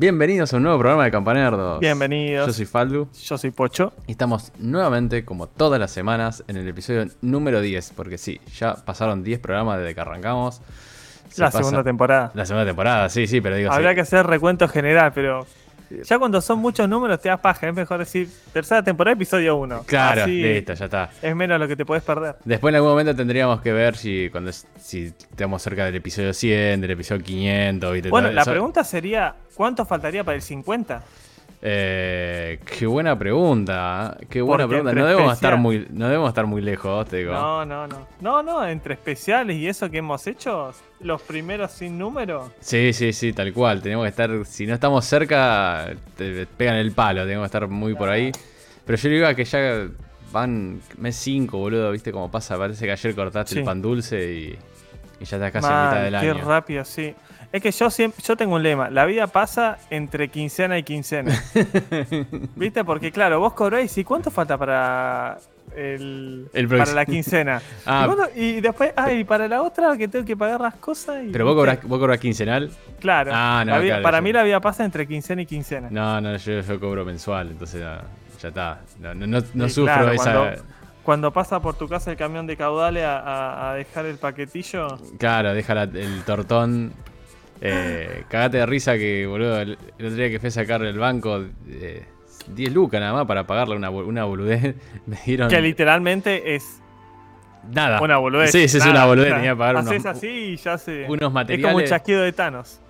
Bienvenidos a un nuevo programa de Campanerdos. Bienvenidos. Yo soy Faldu Yo soy Pocho. y estamos nuevamente, como todas las semanas, en el episodio número 10. Porque sí, ya pasaron 10 programas desde que arrancamos. Se la segunda temporada. La segunda temporada, sí, sí, pero digo. Habrá sí. que hacer recuento general, pero ya cuando son muchos números te das paja. Es mejor decir tercera temporada, episodio 1. Claro, listo, ya está. Es menos lo que te puedes perder. Después en algún momento tendríamos que ver si cuando si estamos cerca del episodio 100, del episodio 500. ¿viste? Bueno, la pregunta sería: ¿cuánto faltaría para el 50? Eh, qué buena pregunta. ¿eh? Qué buena Porque pregunta. No debemos, especial- estar muy, no debemos estar muy lejos, te digo. No, no, no. No, no, entre especiales y eso que hemos hecho, los primeros sin número. Sí, sí, sí, tal cual. Tenemos que estar, si no estamos cerca, te pegan el palo, tenemos que estar muy por ahí. Pero yo digo que ya van mes 5, boludo, ¿viste cómo pasa? Parece que ayer cortaste Sí. el pan dulce y, y ya estás casi en Man, mitad del qué año. rápido, sí. Es que yo siempre, yo tengo un lema, la vida pasa entre quincena y quincena. ¿Viste? Porque claro, vos cobráis y cuánto falta para el, El para la quincena. Ah. ¿Y, y después, ay, para la otra que tengo que pagar las cosas. y- Pero vos cobrás, vos cobrás quincenal. Claro. Ah, no, la vida- claro, para yo- mí la vida pasa entre quincena y quincena. No, no, yo, yo cobro mensual, entonces ya, ya está. No, no, no, no Sí, sufro claro, esa. Cuando, cuando pasa por tu casa el camión de caudales a, a- a dejar el paquetillo. Claro, deja la- el tortón. Eh, cagate de risa que, boludo, el, el otro día que fui a sacar el banco, eh, 10 lucas nada más para pagarle una, una boludez. Me dieron Que literalmente es nada. una boludez. Sí, sí, es una boludez. Tenía que pagar Haces unos, así y ya se. unos Es como materiales. chasquido de Thanos.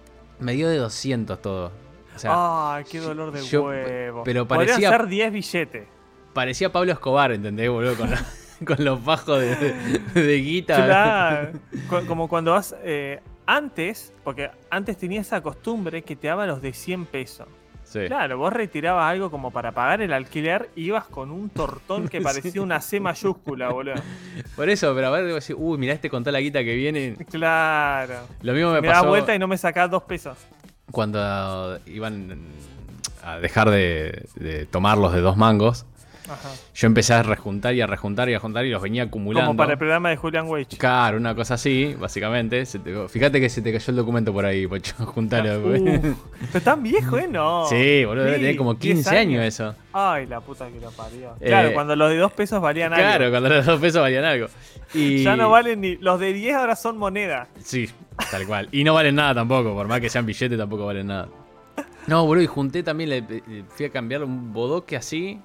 Me dio de 200 todo. O sea, Ay, qué dolor de yo- huevo. pero Podrían parecía- ser 10 billetes. parecía Pablo Escobar, ¿entendés, boludo? Con, la- con los bajos de, de, de guita. Claro. Como cuando vas. eh, antes, porque antes tenía esa costumbre que te daban los de 100 pesos. Sí. Claro, vos retirabas algo como para pagar el alquiler y ibas con un tortón que parecía una C mayúscula, boludo. Por eso, pero a ver, digo uy, mirá este con toda la guita que viene. Claro. Lo mismo me Me pasó. vuelta y no me sacás dos pesos. cuando iban a dejar de, de tomarlos de dos mangos, Ajá. yo empecé a rejuntar y a rejuntar y a juntar y los venía acumulando. Como para el programa de Julian Wage. Claro, una cosa así, básicamente. Se te- fíjate que se te cayó el documento por ahí, Pocho. Juntalo. Uf, pero tan viejo, ¿eh? No. Sí, boludo, debe tener como 10 15 años eso. Ay, la puta que lo parió. Eh, Claro, cuando los de dos pesos valían algo. Claro, cuando los dos pesos valían algo. Y... Ya no valen ni. Los de 10 ahora son moneda. Sí, tal cual. Y no valen nada tampoco, por más que sean billetes tampoco valen nada. No, boludo, y junté también, le, le fui a cambiar un bodoque así.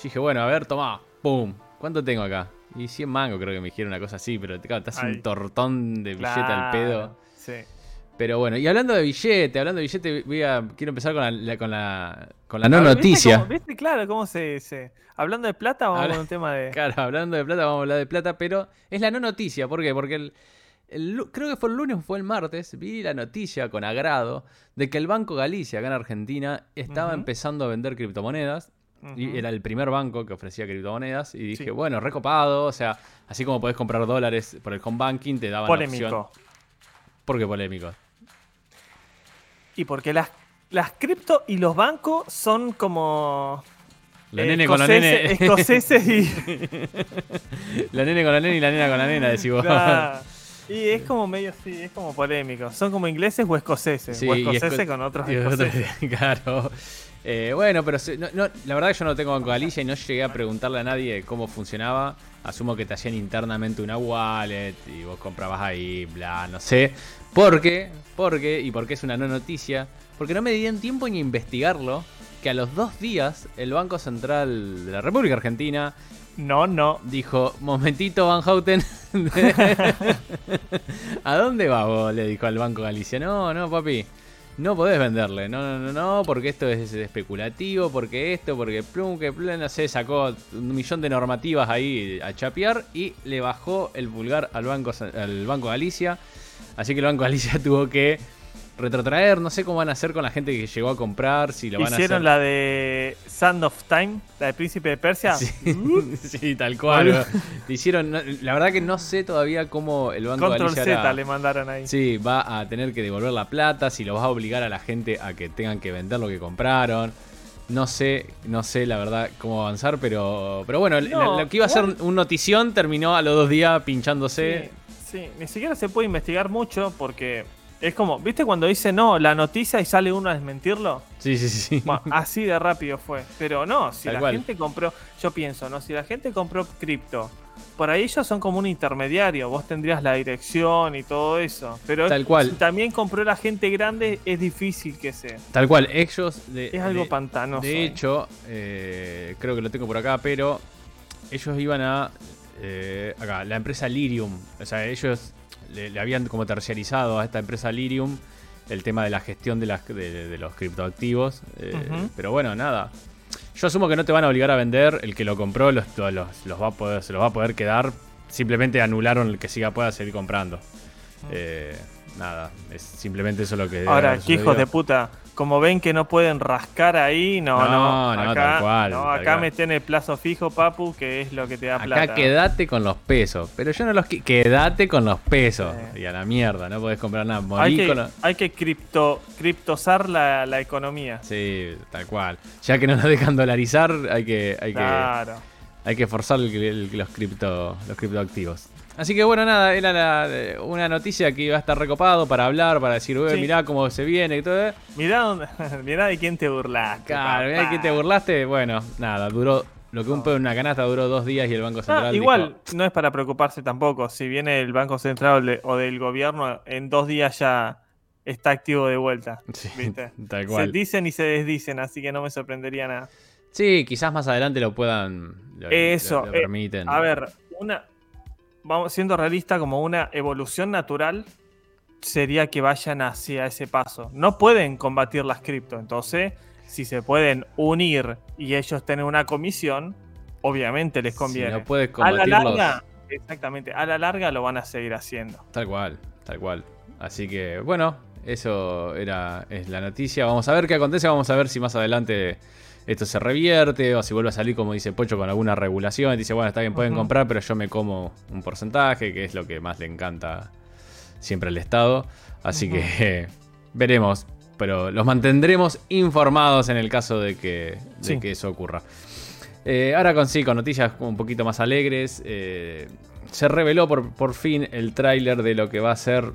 Y dije, bueno, a ver, tomá, pum. ¿Cuánto tengo acá? Y 100 mangos creo que me dijeron una cosa así, pero claro, te hace Ay. un tortón de billete al pedo. Sí. Pero bueno, y hablando de billete, hablando de billete, voy a, quiero empezar con la, la- con la, con la no A ver, ¿viste noticia. cómo- ¿Viste, claro, cómo se, se- Hablando de plata, vamos Habla- con un tema de. Claro, hablando de plata, vamos a hablar de plata, pero es la no noticia. ¿Por qué? Porque el, creo que fue el lunes o fue el martes, vi la noticia con agrado de que el Banco Galicia, acá en Argentina, estaba empezando a vender criptomonedas. Y era el primer banco que ofrecía criptomonedas. Y dije, Sí. bueno, recopado. O sea, así como podés comprar dólares por el home banking, te daban la opción. Polémico. ¿Por qué polémico? Y porque las, las cripto y los bancos son como. La eh, nene con la nene. Escoceses y. la nene con la nene y la nena con la nena, decís vos. Y es como medio así, es como polémico. Son como ingleses o escoceses. Sí, o escoceses esco- con otros- escoceses. claro. Eh, bueno, pero se- no- no, la verdad que yo no tengo Banco Galicia y no llegué a preguntarle a nadie cómo funcionaba. Asumo que te hacían internamente una wallet y vos comprabas ahí, bla, no sé. ¿Por qué? ¿Por qué? ¿Y por qué es una no noticia? Porque no me dieron tiempo ni a investigarlo. Que a los dos días el Banco Central de la República Argentina No, no. dijo, momentito Van Houten, ¿a dónde vas vos? Le dijo al Banco Galicia. No, no, papi, no podés venderle. No, no, no, no, porque esto es especulativo, porque esto, porque plum, que plum, no sé, sacó un millón de normativas ahí a chapear y le bajó el pulgar al Banco, al banco Galicia. Así que el Banco Galicia tuvo que retrotraer, no sé cómo van a hacer con la gente que llegó a comprar, si lo van a Hicieron hacer. la de Sand of Time, la de Príncipe de Persia. Sí, sí, tal cual. Hicieron, la verdad que no sé todavía cómo el Banco Control Galicia Z le mandaron ahí. Sí, va a tener que devolver la plata, si lo vas a obligar a la gente a que tengan que vender lo que compraron. No sé, no sé la verdad cómo avanzar, pero pero bueno, No, lo, que iba a ser un notición terminó a los dos días pinchándose. Sí, sí, ni siquiera se puede investigar mucho porque Es como, ¿viste cuando dice no, la noticia y sale uno a desmentirlo? Sí, sí, sí. Bueno, así de rápido fue. Pero no, si Tal la cual. gente compró, yo pienso, ¿no? Si la gente compró cripto, por ahí ellos son como un intermediario, vos tendrías la dirección y todo eso. Pero Tal cual. si también compró la gente grande, es difícil que sea. Tal cual, ellos. De, Es algo de- pantanoso. De hecho, eh, creo que lo tengo por acá, pero ellos iban a. eh, acá, la empresa Lirium. O sea, ellos le, le habían como terciarizado a esta empresa Lirium el tema de la gestión de, las, de, de los criptoactivos. eh. Pero bueno, nada. Yo asumo que no te van a obligar a vender. El que lo compró los, los, los- los va a poder, se los va a poder quedar. Simplemente anularon el que siga pueda seguir comprando. Eh, nada, es simplemente eso lo que. Ahora, qué hijos de puta. Como ven que no pueden rascar ahí, no, no. No, no, acá, tal cual, no, tal acá cual. meten el plazo fijo, papu, que es lo que te da Acá plata. quédate con los pesos. Pero yo no los Quédate con los pesos. Sí. Y a la mierda, no podés comprar nada. Morí Hay que, con los- hay que cripto, criptosar la, la economía. Sí, tal cual. Ya que no nos dejan dolarizar, hay que, hay que, hay que forzar el- el- los, cripto, los criptoactivos. Así que bueno, nada, era la- eh, una noticia que iba a estar recopado para hablar, para decir, "Ué, Sí. mirá cómo se viene y todo. Mirá, dónde- mirá de quién te burlaste. Claro, mirá papá. que te burlaste. Bueno, nada, duró. Lo que un pedo en una canasta duró dos días y el Banco Ah, Central. igual, dijo, no es para preocuparse tampoco. Si viene el Banco Central o de- del gobierno, en dos días ya está activo de vuelta. Sí, ¿Viste? tal Se cual. dicen y se desdicen, así que no me sorprendería nada. Sí, quizás más adelante lo puedan. Lo, Eso, lo- lo eh, permiten. A ver, una. Vamos siendo realista, como una evolución natural sería que vayan hacia ese paso. No pueden combatir las cripto, entonces, si se pueden unir y ellos tienen una comisión, obviamente les Si conviene. no puedes a la larga, exactamente, a la larga lo van a seguir haciendo. Tal cual, tal cual. Así que, bueno, eso era es la noticia. Vamos a ver qué acontece. Vamos a ver si más adelante esto se revierte o si vuelve a salir, como dice Pocho, con alguna regulación. Dice, bueno, está bien, pueden comprar, pero yo me como un porcentaje, que es lo que más le encanta siempre al Estado. Así que veremos. Pero los mantendremos informados en el caso de que, de que eso ocurra. Eh, ahora con sí, con noticias un poquito más alegres. eh, se reveló por, por fin el tráiler de lo que va a ser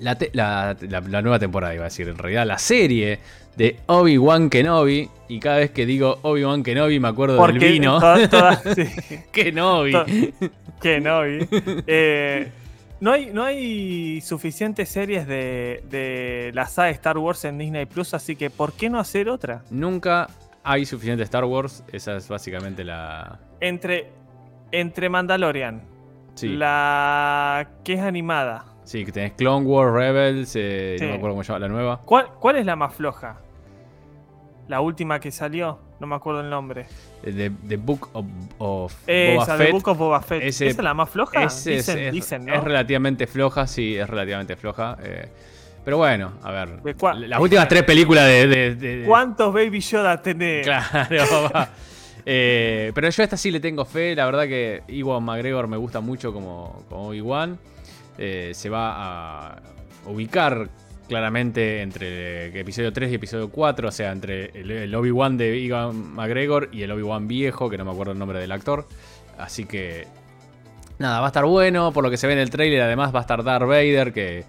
la, la- la- la nueva temporada, iba a decir, en realidad la serie de Obi-Wan Kenobi. Y cada vez que digo Obi-Wan Kenobi me acuerdo del Porque vino. todas- todas- sí. Kenobi. To- vi. Eh, no hay, no hay suficientes series de, de la saga Star Wars en Disney Plus, así que ¿por qué no hacer otra? Nunca hay suficiente Star Wars. Esa es básicamente la. Entre, entre Mandalorian, Sí, la que es animada. Sí que tenés Clone Wars, Rebels. eh, Sí. No me acuerdo cómo se llama la nueva. ¿Cuál, ¿Cuál es la más floja? La última que salió, no me acuerdo el nombre. The, The Book of, of Boba Esa, Fett. Book of Boba Fett. Ese- ¿Esa es la más floja? Ese dicen, es, dicen, ¿no? es relativamente floja, sí, es relativamente floja. eh, pero bueno, a ver. Las últimas tres películas de. de- de- de- ¿Cuántos Baby Yoda tenés? Claro, va. Eh, pero yo a esta sí le tengo fe. La verdad que Iwan McGregor me gusta mucho como, como Obi-Wan. Eh, se va a ubicar claramente entre el episodio 3 y episodio 4. O sea, entre el, el Obi-Wan de Iwan McGregor y el Obi-Wan viejo, que no me acuerdo el nombre del actor. Así que. Nada, va a estar bueno. Por lo que se ve en el trailer, además va a estar Darth Vader. Que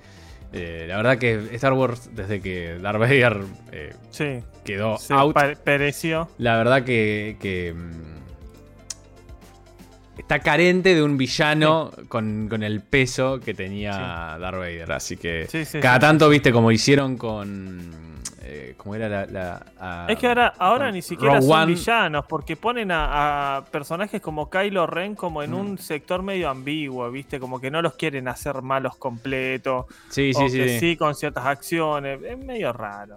eh, la verdad que Star Wars, desde que Darth Vader eh, Sí, quedó out. pereció. La verdad que, que, está carente de un villano con, con el peso que tenía Darth Vader. Así que Sí, sí, cada tanto, viste, como hicieron con... eh, ¿Cómo era la...? la- a- Es que ahora, ahora ni siquiera Rogue son One. villanos, porque ponen a, a personajes como Kylo Ren como en Mm. un sector medio ambiguo, ¿viste? Como que no los quieren hacer malos completos, Sí, o sí, sí, que sí. con ciertas acciones. Es medio raro.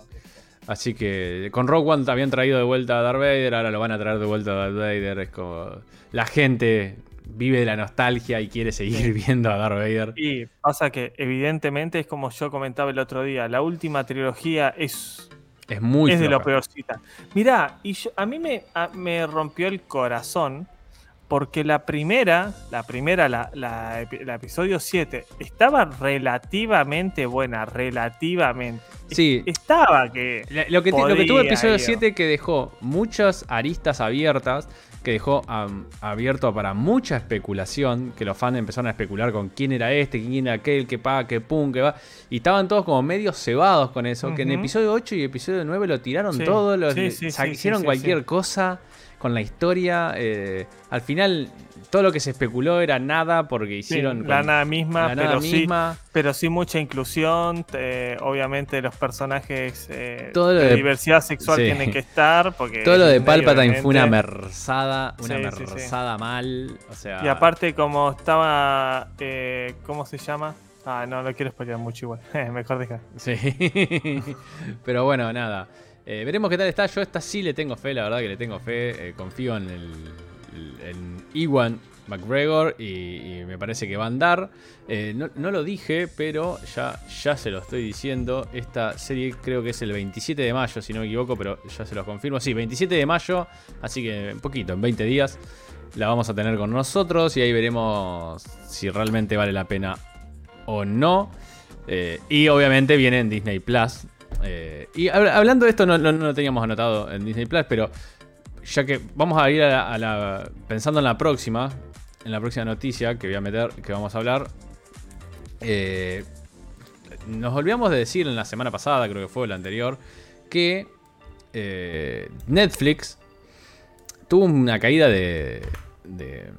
Así que con Rogue One habían traído de vuelta a Darth Vader, ahora lo van a traer de vuelta a Darth Vader. Es como... La gente vive de la nostalgia y quiere seguir viendo a Darth Vader. Y pasa que, evidentemente, es como yo comentaba el otro día, la última trilogía es Es muy es de lo peorcita. Mirá, y yo- a mí me, a- me rompió el corazón porque la primera, la primera, la, la epi- la episodio 7, estaba relativamente buena, relativamente. Sí. Estaba que... Lo que, lo que tuvo Podría, episodio digo. 7 que dejó muchas aristas abiertas que dejó abierto para mucha especulación, que los fans empezaron a especular con quién era este, quién era aquel, que pa, que pum, que va. Y estaban todos como medio cebados con eso, que en episodio 8 y episodio 9 lo tiraron Sí, todo, sí, sí, hicieron cualquier cosa con la historia. eh, al final, todo lo que se especuló era nada porque Sí, hicieron... la con- nada misma, la nada pero sí, pero sí mucha inclusión. eh, obviamente los personajes eh, Todo lo de de- diversidad sexual sí. tienen que estar. Porque Todo lo de Palpatine fue una merzada, una Sí, sí, sí. merzada mal. O sea, Y aparte, como estaba. eh, ¿Cómo se llama? Ah, no, no quiero spoilear mucho igual. Mejor dejar. Sí. Pero bueno, nada. Eh, veremos qué tal está. Yo esta sí le tengo fe, la verdad que le tengo fe. Eh, confío en el en Iwan McGregor y, y me parece que va a andar. Eh, no, lo dije, pero ya, ya se lo estoy diciendo. Esta serie creo que es el 27 de mayo, si no me equivoco, pero ya se los confirmo. Sí, 27 de mayo, así que un poquito, en 20 días. La vamos a tener con nosotros y ahí veremos si realmente vale la pena o no. Eh, y obviamente viene en Disney Plus. Eh, y hab- hablando de esto, no, no- no lo teníamos anotado en Disney Plus, pero ya que vamos a ir a la, a la- pensando en la próxima, en la próxima noticia que voy a meter, que vamos a hablar. eh, nos olvidamos de decir en la semana pasada, creo que fue la anterior, que eh, Netflix tuvo una caída de, de,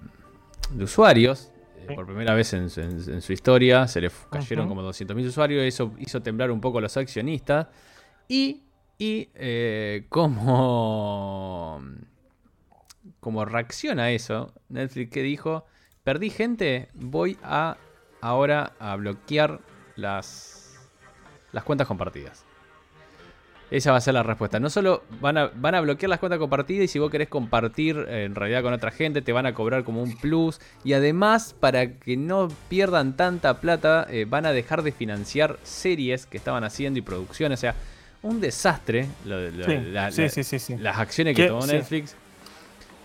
de usuarios. eh. Por primera vez en, su- en- en su historia se le cayeron Ujú. como 200.000 usuarios. Eso hizo temblar un poco a los accionistas. Y, y eh, como, como reacciona a eso, Netflix que dijo, perdí gente, voy a ahora a bloquear las, las cuentas compartidas. Esa va a ser la respuesta. No solo van a, van a bloquear las cuentas compartidas y si vos querés compartir eh, en realidad con otra gente, te van a cobrar como un plus. Y además, para que no pierdan tanta plata, eh, van a dejar de financiar series que estaban haciendo y producciones. O sea, un desastre. lo lo- Sí, la- sí, la- sí, sí, sí. Las acciones que tomó. Netflix.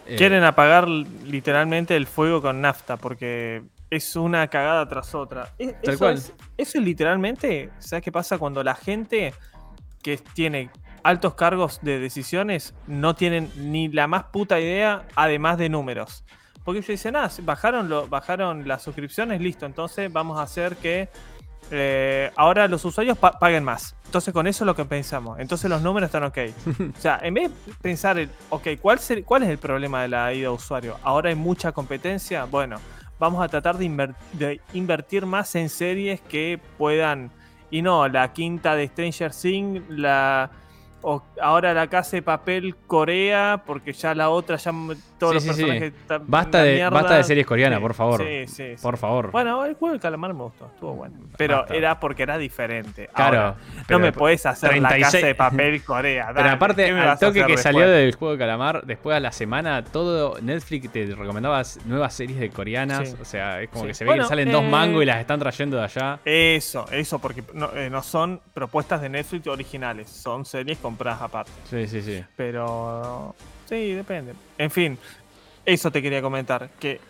Eh, Quieren apagar literalmente el fuego con nafta porque es una cagada tras otra. Tal Eso, cual. es, eso es literalmente, ¿sabes qué pasa cuando la gente que tiene altos cargos de decisiones no tienen ni la más puta idea además de números? Porque ellos dicen, ah, bajaron, lo, bajaron las suscripciones, listo, entonces vamos a hacer que eh, ahora los usuarios pa- paguen más. Entonces con eso es lo que pensamos. Entonces los números están ok. o sea, en vez de pensar, en, ok, ¿cuál, ser- ¿cuál es el problema de la ida de usuario? Ahora hay mucha competencia. Bueno, vamos a tratar de, inver- de invertir más en series que puedan... Y no, la quinta de Stranger Things, la... o ahora la casa de papel Corea, porque ya la otra, ya todos Sí, los sí, sí. personajes están Basta de, mierda. basta de series coreanas, por favor. Sí, sí. Por favor. Bueno, el juego de calamar me gustó, estuvo bueno. Pero Basta. era porque era diferente. claro. Ahora, pero- no me puedes hacer la 36 casa de papel Corea. Pero aparte, ¿qué me al toque que salió del juego de calamar, después a la semana, todo Netflix te recomendaba nuevas series de coreanas. O sea, es como que se ve Bueno, que salen dos eh, mangos y las están trayendo de allá. Eso, eso, porque no, eh, no son propuestas de Netflix originales, son series compradas aparte. Sí, sí, sí. Pero sí, depende. En fin, eso te quería comentar. Que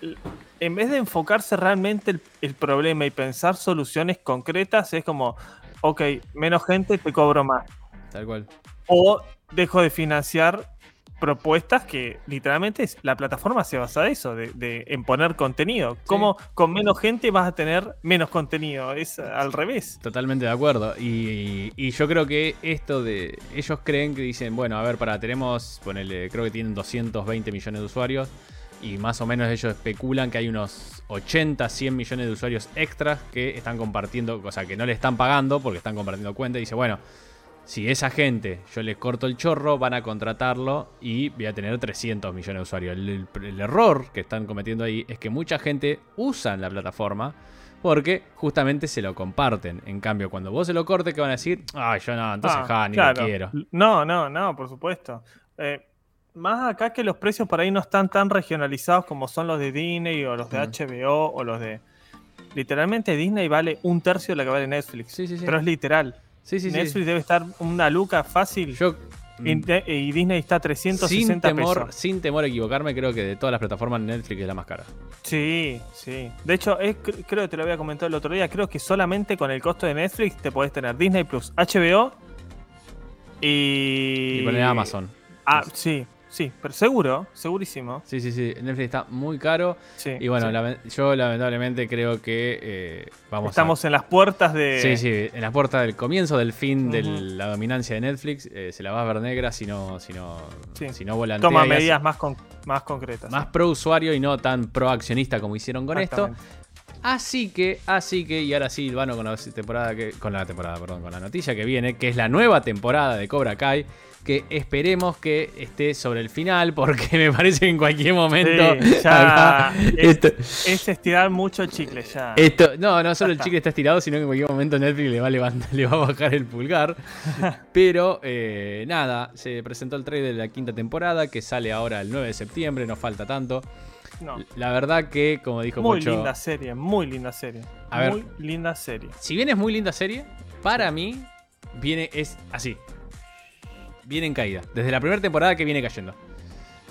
en vez de enfocarse realmente el, el problema y pensar soluciones concretas, es como, ok, menos gente, te cobro más. Tal cual. O dejo de financiar propuestas que literalmente es, la plataforma se basa en eso, de, de- en poner contenido. Como con menos gente vas a tener menos contenido? Es al revés. Totalmente de acuerdo. Y, y yo creo que esto de. Ellos creen que dicen, bueno, a ver, para, tenemos. Ponele, creo que tienen 220 millones de usuarios. Y más o menos ellos especulan que hay unos 80, 100 millones de usuarios extras que están compartiendo, o sea, que no le están pagando porque están compartiendo cuenta. Y dice, bueno, si esa gente yo les corto el chorro, van a contratarlo y voy a tener 300 millones de usuarios. El, el- el error que están cometiendo ahí es que mucha gente usa la plataforma porque justamente se lo comparten. En cambio, cuando vos se lo cortes, que van a decir? Ay, yo no, entonces Ah, ja, ni claro. lo quiero. No, no, no, por supuesto. Eh, más acá que los precios por ahí no están tan regionalizados como son los de Disney o los de. HBO o los de... Literalmente Disney vale un tercio de lo que vale Netflix. Sí, sí, sí. Pero es literal. Sí, sí, sí. Netflix debe estar una luca fácil Yo, y, mm, Disney está a 360 sin temor, pesos. sin temor a equivocarme, creo que de todas las plataformas Netflix es la más cara. Sí, sí. De hecho, es- creo que te lo había comentado el otro día. Creo que solamente con el costo de Netflix te podés tener Disney Plus, HBO y. Y poner Amazon. Ah, sí, sí, pero seguro, segurísimo. Sí, sí, sí. Netflix está muy caro. Sí, Y bueno, sí. yo lamentablemente creo que eh, vamos Estamos a... en las puertas de. Sí, sí, en la puerta del comienzo del fin de la dominancia de Netflix. eh, se la va a ver negra si no, si no, Sí. si no volantea Toma hace- medidas más, con- más concretas. más pro usuario y no tan pro accionista como hicieron con esto. Así que, así que, y ahora sí, Vano, con la temporada que. Con la temporada, perdón, con la noticia que viene, que es la nueva temporada de Cobra Kai. Que esperemos que esté sobre el final, porque me parece que en cualquier momento. Sí, ya acá, es- esto, Es estirar mucho el chicle ya. esto- no, no solo el chicle está estirado, sino que en cualquier momento Netflix le va a, levantar, le va a bajar el pulgar. Pero eh, nada, se presentó el trailer de la quinta temporada, que sale ahora el 9 de septiembre, no falta tanto. No. La verdad que, como dijo Muy Pocho, linda serie, muy linda serie. A ver. muy linda serie. si bien es muy linda serie, para mí viene es así. Viene en caída. Desde la primera temporada que viene cayendo.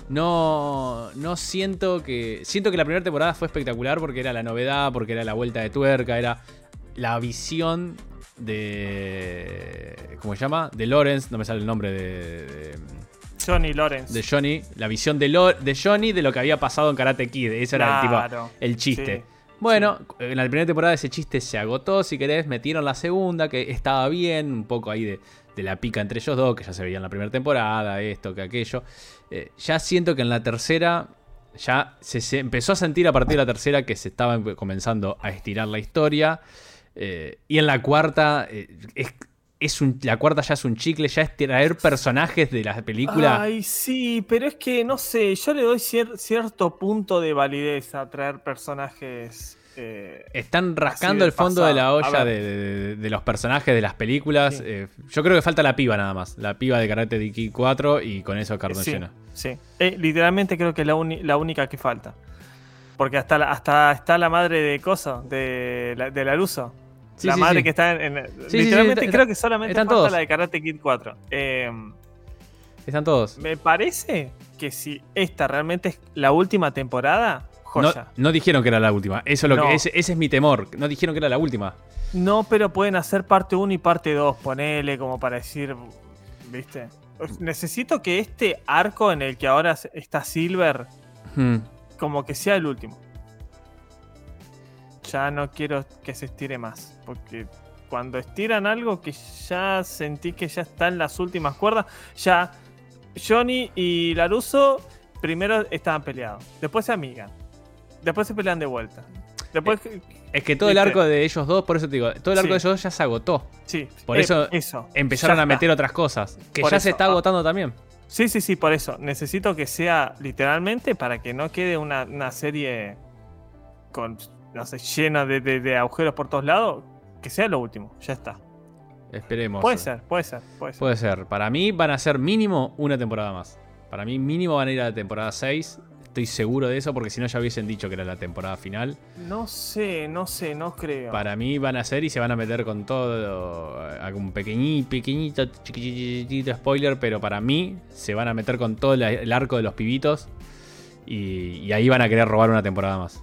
No, no siento que. Siento que la primera temporada fue espectacular porque era la novedad, porque era la vuelta de tuerca, era la visión de. ¿Cómo se llama? De Lawrence, no me sale el nombre de. de- Johnny Lawrence. de Johnny. La visión de, Lo- de Johnny de lo que había pasado en Karate Kid. Eso era el, tipo, el chiste. sí, Bueno, en la primera temporada ese chiste se agotó, si querés, metieron la segunda, que estaba bien, un poco ahí de, de la pica entre ellos dos, que ya se veía en la primera temporada, esto, que aquello. Eh, ya siento que en la tercera, ya se, empezó a sentir a partir de la tercera que se estaba comenzando a estirar la historia. eh, y en la cuarta, eh, es, un, la cuarta ya es un chicle, ya es traer personajes de la película. Ay, sí, pero es que no sé, yo le doy cier- cierto punto de validez a traer personajes. Eh, Están rascando el fondo de la pasado. Olla de, de- de los personajes de las películas. Sí. Eh, yo creo que falta la piba nada más. La piba de Karate Kid 4 y con eso cartón sí, lleno. sí. Eh, literalmente creo que es la, la única que falta. Porque hasta, la- hasta está la madre de Coso, de, la, de Laruso. Sí, la madre que está en. en- literalmente está- creo que solamente falta todos. la de Karate Kid 4. Eh, Están todos. me parece que si esta realmente es la última temporada, joya. no dijeron que era la última. Eso es lo No. que, ese, ese es mi temor. No dijeron que era la última. No, pero pueden hacer parte 1 y parte 2, ponele como para decir, ¿viste? Necesito que este arco en el que ahora está Silver, Hmm. como que sea el último. Ya no quiero que se estire más, porque cuando estiran algo que ya sentí que ya está en las últimas cuerdas, ya Johnny y Laruso primero estaban peleados, después se amigan, después se pelean de vuelta. Después, Es que todo el arco de ellos dos, por eso te digo, todo el arco Sí. de ellos dos ya se agotó. sí, Por eh, eso eso Empezaron a meter otras cosas. Que Por ya se eso, está ah. agotando también. Sí, sí, sí, por eso. Necesito que sea literalmente para que no quede una, una serie con, no sé, llena de, de- de agujeros por todos lados. Que sea lo último, ya está. Esperemos. Puede ser, puede ser, puede ser. Puede ser. Para mí van a ser mínimo una temporada más. Para mí mínimo van a ir a la temporada 6. Estoy seguro de eso porque si no ya hubiesen dicho que era la temporada final. No sé, no sé, no creo. Para mí van a ser y se van a meter con todo. Algún pequeñito, pequeñito, chiquitito spoiler, pero para mí se van a meter con todo el arco de los pibitos. Y, y ahí van a querer robar una temporada más.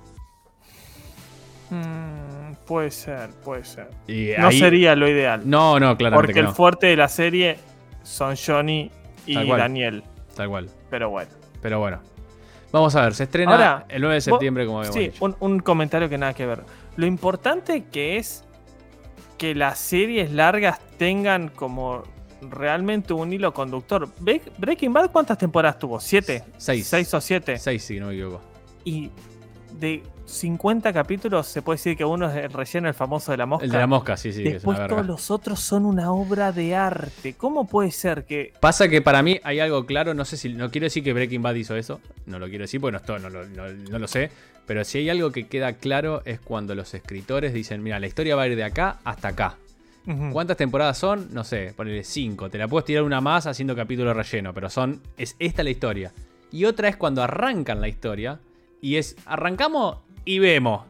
Mm, puede ser, puede ser. Y No ahí- sería lo ideal. No, no, claramente porque que el no. fuerte de la serie son Johnny y Tal. Daniel. Tal cual. Pero bueno. Pero bueno. Vamos a ver, se estrena Ahora, el 9 de vos- septiembre, como habíamos Sí, dicho. un, un comentario que nada que ver. Lo importante que es que las series largas tengan como realmente un hilo conductor. Bre- Breaking Bad, ¿cuántas temporadas tuvo? ¿Siete? Seis. ¿Seis o siete? 6, si no me equivoco. Y de 50 capítulos se puede decir que uno es el relleno, el famoso de la mosca. El de la mosca, sí, sí, que es Después una todos los otros son una obra de arte. ¿Cómo puede ser que... Pasa que para mí hay algo claro, no sé si, no quiero decir que Breaking Bad hizo eso, no lo quiero decir porque no, no, lo- no- no lo sé, pero si hay algo que queda claro es cuando los escritores dicen, mira, la historia va a ir de acá hasta acá. ¿Cuántas temporadas son? No sé, ponele 5. Te la puedes tirar una más haciendo capítulo relleno, pero son. Es esta la historia. Y otra es cuando arrancan la historia. Y es. Arrancamos y vemos.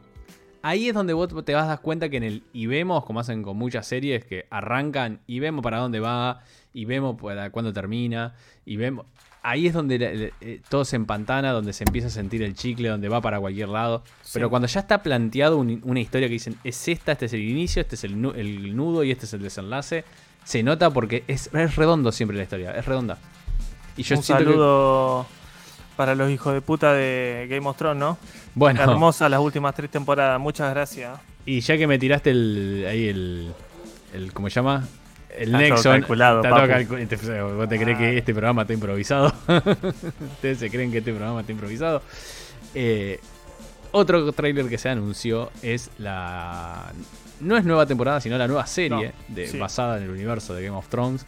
Ahí es donde vos te vas a dar cuenta que en el y vemos, como hacen con muchas series, que arrancan y vemos para dónde va, y vemos para cuándo termina, y vemos. Ahí es donde eh, todo se empantana, donde se empieza a sentir el chicle, donde va para cualquier lado. Sí. Pero cuando ya está planteado un- una historia que dicen, es esta, este es el inicio, este es el, nu- el nudo y este es el desenlace, se nota porque es, es redondo siempre la historia, es redonda. Y yo Un siento que- saludo para los hijos de puta de Game of Thrones, ¿no? Bueno, Hermosas las últimas tres temporadas. Muchas gracias. y ya que me tiraste el, ahí el, el ¿cómo se llama? El Está todo Nexon. calculado, está todo papu. calcu- te- ¿Vos te crees Ah. que este programa está improvisado? ¿Ustedes se creen que este programa está improvisado? Eh, otro tráiler que se anunció es la... No es nueva temporada, sino la nueva serie No, de, sí. basada en el universo de Game of Thrones,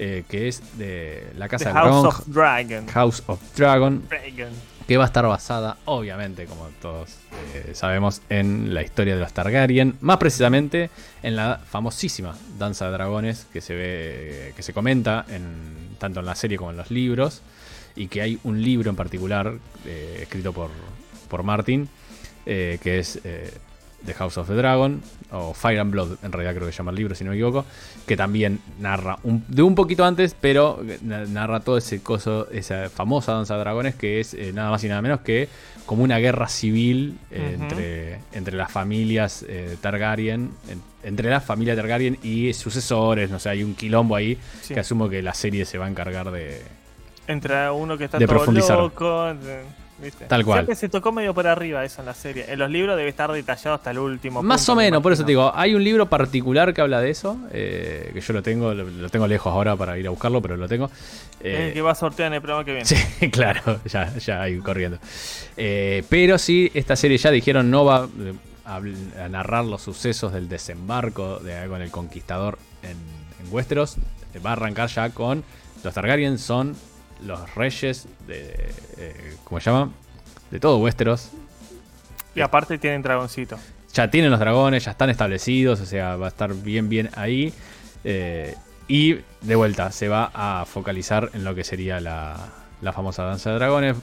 eh, que es de la The Casa de House of Dragon. House of Dragon, Dragon. que va a estar basada, obviamente, como todos eh, sabemos, en la historia de los Targaryen, más precisamente en la famosísima danza de dragones que se ve, que se comenta en, tanto en la serie como en los libros, y que hay un libro en particular eh, escrito por, por Martin, eh, que es The House of the Dragon, o Fire and Blood, en realidad creo que se llama el libro, si no me equivoco, que también narra un- de un poquito antes, pero na- narra todo ese coso, esa famosa danza de dragones, que es eh, nada más y nada menos que como una guerra civil eh, entre, entre las familias eh, Targaryen, en- entre la familia Targaryen y sucesores, no sé, hay un quilombo ahí Sí. que asumo que la serie se va a encargar de... Entre uno que está De todo profundizar. loco. de- ¿viste? Tal cual. Siempre se tocó medio por arriba eso en la serie. En los libros debe estar detallado hasta el último. Más punto, o me menos, por eso te digo, hay un libro particular que habla de eso, eh, que yo lo tengo, lo, lo tengo lejos ahora para ir a buscarlo, pero lo tengo. Es Eh, el que va a sortear en el programa que viene. Sí, claro, ya, ya hay corriendo. Eh, pero sí, esta serie ya dijeron no va a, narrar los sucesos del desembarco de, con el conquistador en, en Westeros. Va a arrancar ya con los Targaryen son los reyes de, eh, ¿cómo se llama? De todo Westeros. Y aparte tienen dragoncito. Ya tienen los dragones, ya están establecidos, o sea, va a estar bien, bien ahí. Eh, y de vuelta, se va a focalizar en lo que sería la, la famosa danza de dragones.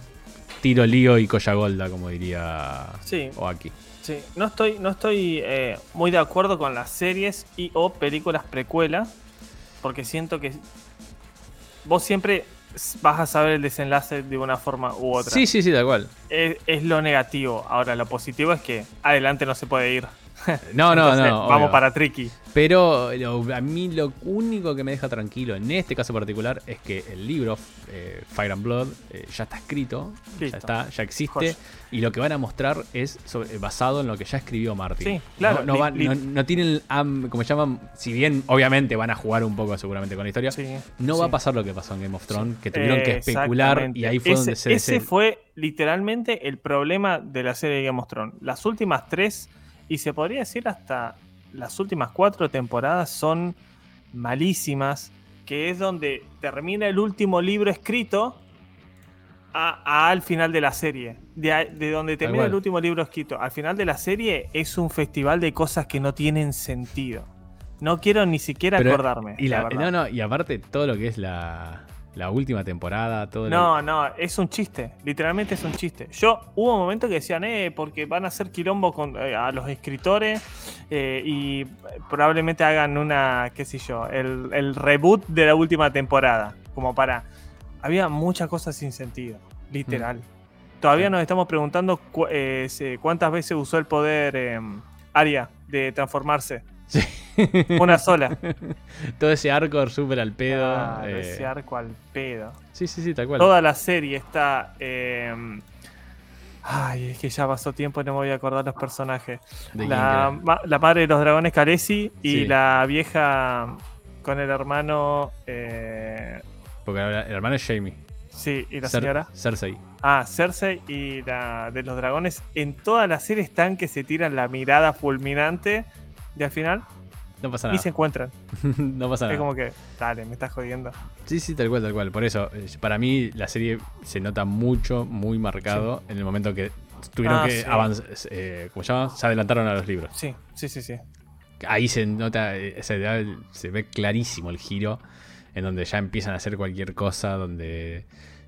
Tiro, lío y colla golda, como diría Sí. Oaki. Sí, no estoy, no estoy eh, muy de acuerdo con las series y o películas precuela, porque siento que vos siempre vas a saber el desenlace de una forma u otra. Sí, sí, sí, tal cual. Es, es lo negativo. Ahora, lo positivo es que adelante no se puede ir. No, no, Entonces, no. Vamos obvio. para Tricky. Pero lo- a mí lo único que me deja tranquilo en este caso particular es que el libro eh, Fire and Blood eh, ya está escrito, Listo. ya está, ya existe y lo que van a mostrar es sobre- basado en lo que ya escribió Martin. Sí, claro, No, no, li- van- li- no- no tienen, am- como se llaman, si bien obviamente van a jugar un poco seguramente con la historia, Sí, no sí. va a pasar lo que pasó en Game of Thrones, que tuvieron que especular y ahí fue ese, donde se Ese fue literalmente el problema de la serie de Game of Thrones. Las últimas tres, y se podría decir hasta las últimas cuatro temporadas, son malísimas. Que es donde termina el último libro escrito a- a- al final de la serie. De, de donde termina el último libro escrito al final de la serie es un festival de cosas que no tienen sentido. No quiero ni siquiera Pero- acordarme. y, la la- no, no, y aparte todo lo que es la, la última temporada, todo No, no, es un chiste. Literalmente es un chiste. Yo hubo un momento que decían, eh, porque van a hacer quilombo con, eh, a los escritores eh, y probablemente hagan una, qué sé yo, el, el reboot de la última temporada. Como para. Había muchas cosas sin sentido, literal. Todavía Sí. nos estamos preguntando cu- eh, cuántas veces usó el poder eh, Aria de transformarse. Sí. Una sola. todo ese arco súper al pedo. Claro, eh, ese arco al pedo. sí, sí, sí, tal cual. Toda la serie está. eh, ay, es que ya pasó tiempo y no me voy a acordar los personajes. ¿De quién La, ma- la madre de los dragones Khaleesi y Sí. la vieja con el hermano. eh, Porque el hermano es Jamie. sí, y la Cer- señora. Cersei. Ah, Cersei y la de los dragones. En toda la serie están que se tiran la mirada fulminante y al final No pasa y nada. se encuentran. no pasa Es nada. como que, dale, me estás jodiendo. Sí, sí, tal cual, tal cual. Por eso, eh, para mí la serie se nota mucho, muy marcado en el momento que tuvieron Ah, que sí. avanzar. Eh, ¿Cómo se llama? Se adelantaron a los libros. Sí, sí, sí, sí. Ahí se nota, eh, se, se ve clarísimo el giro, en donde ya empiezan a hacer cualquier cosa, donde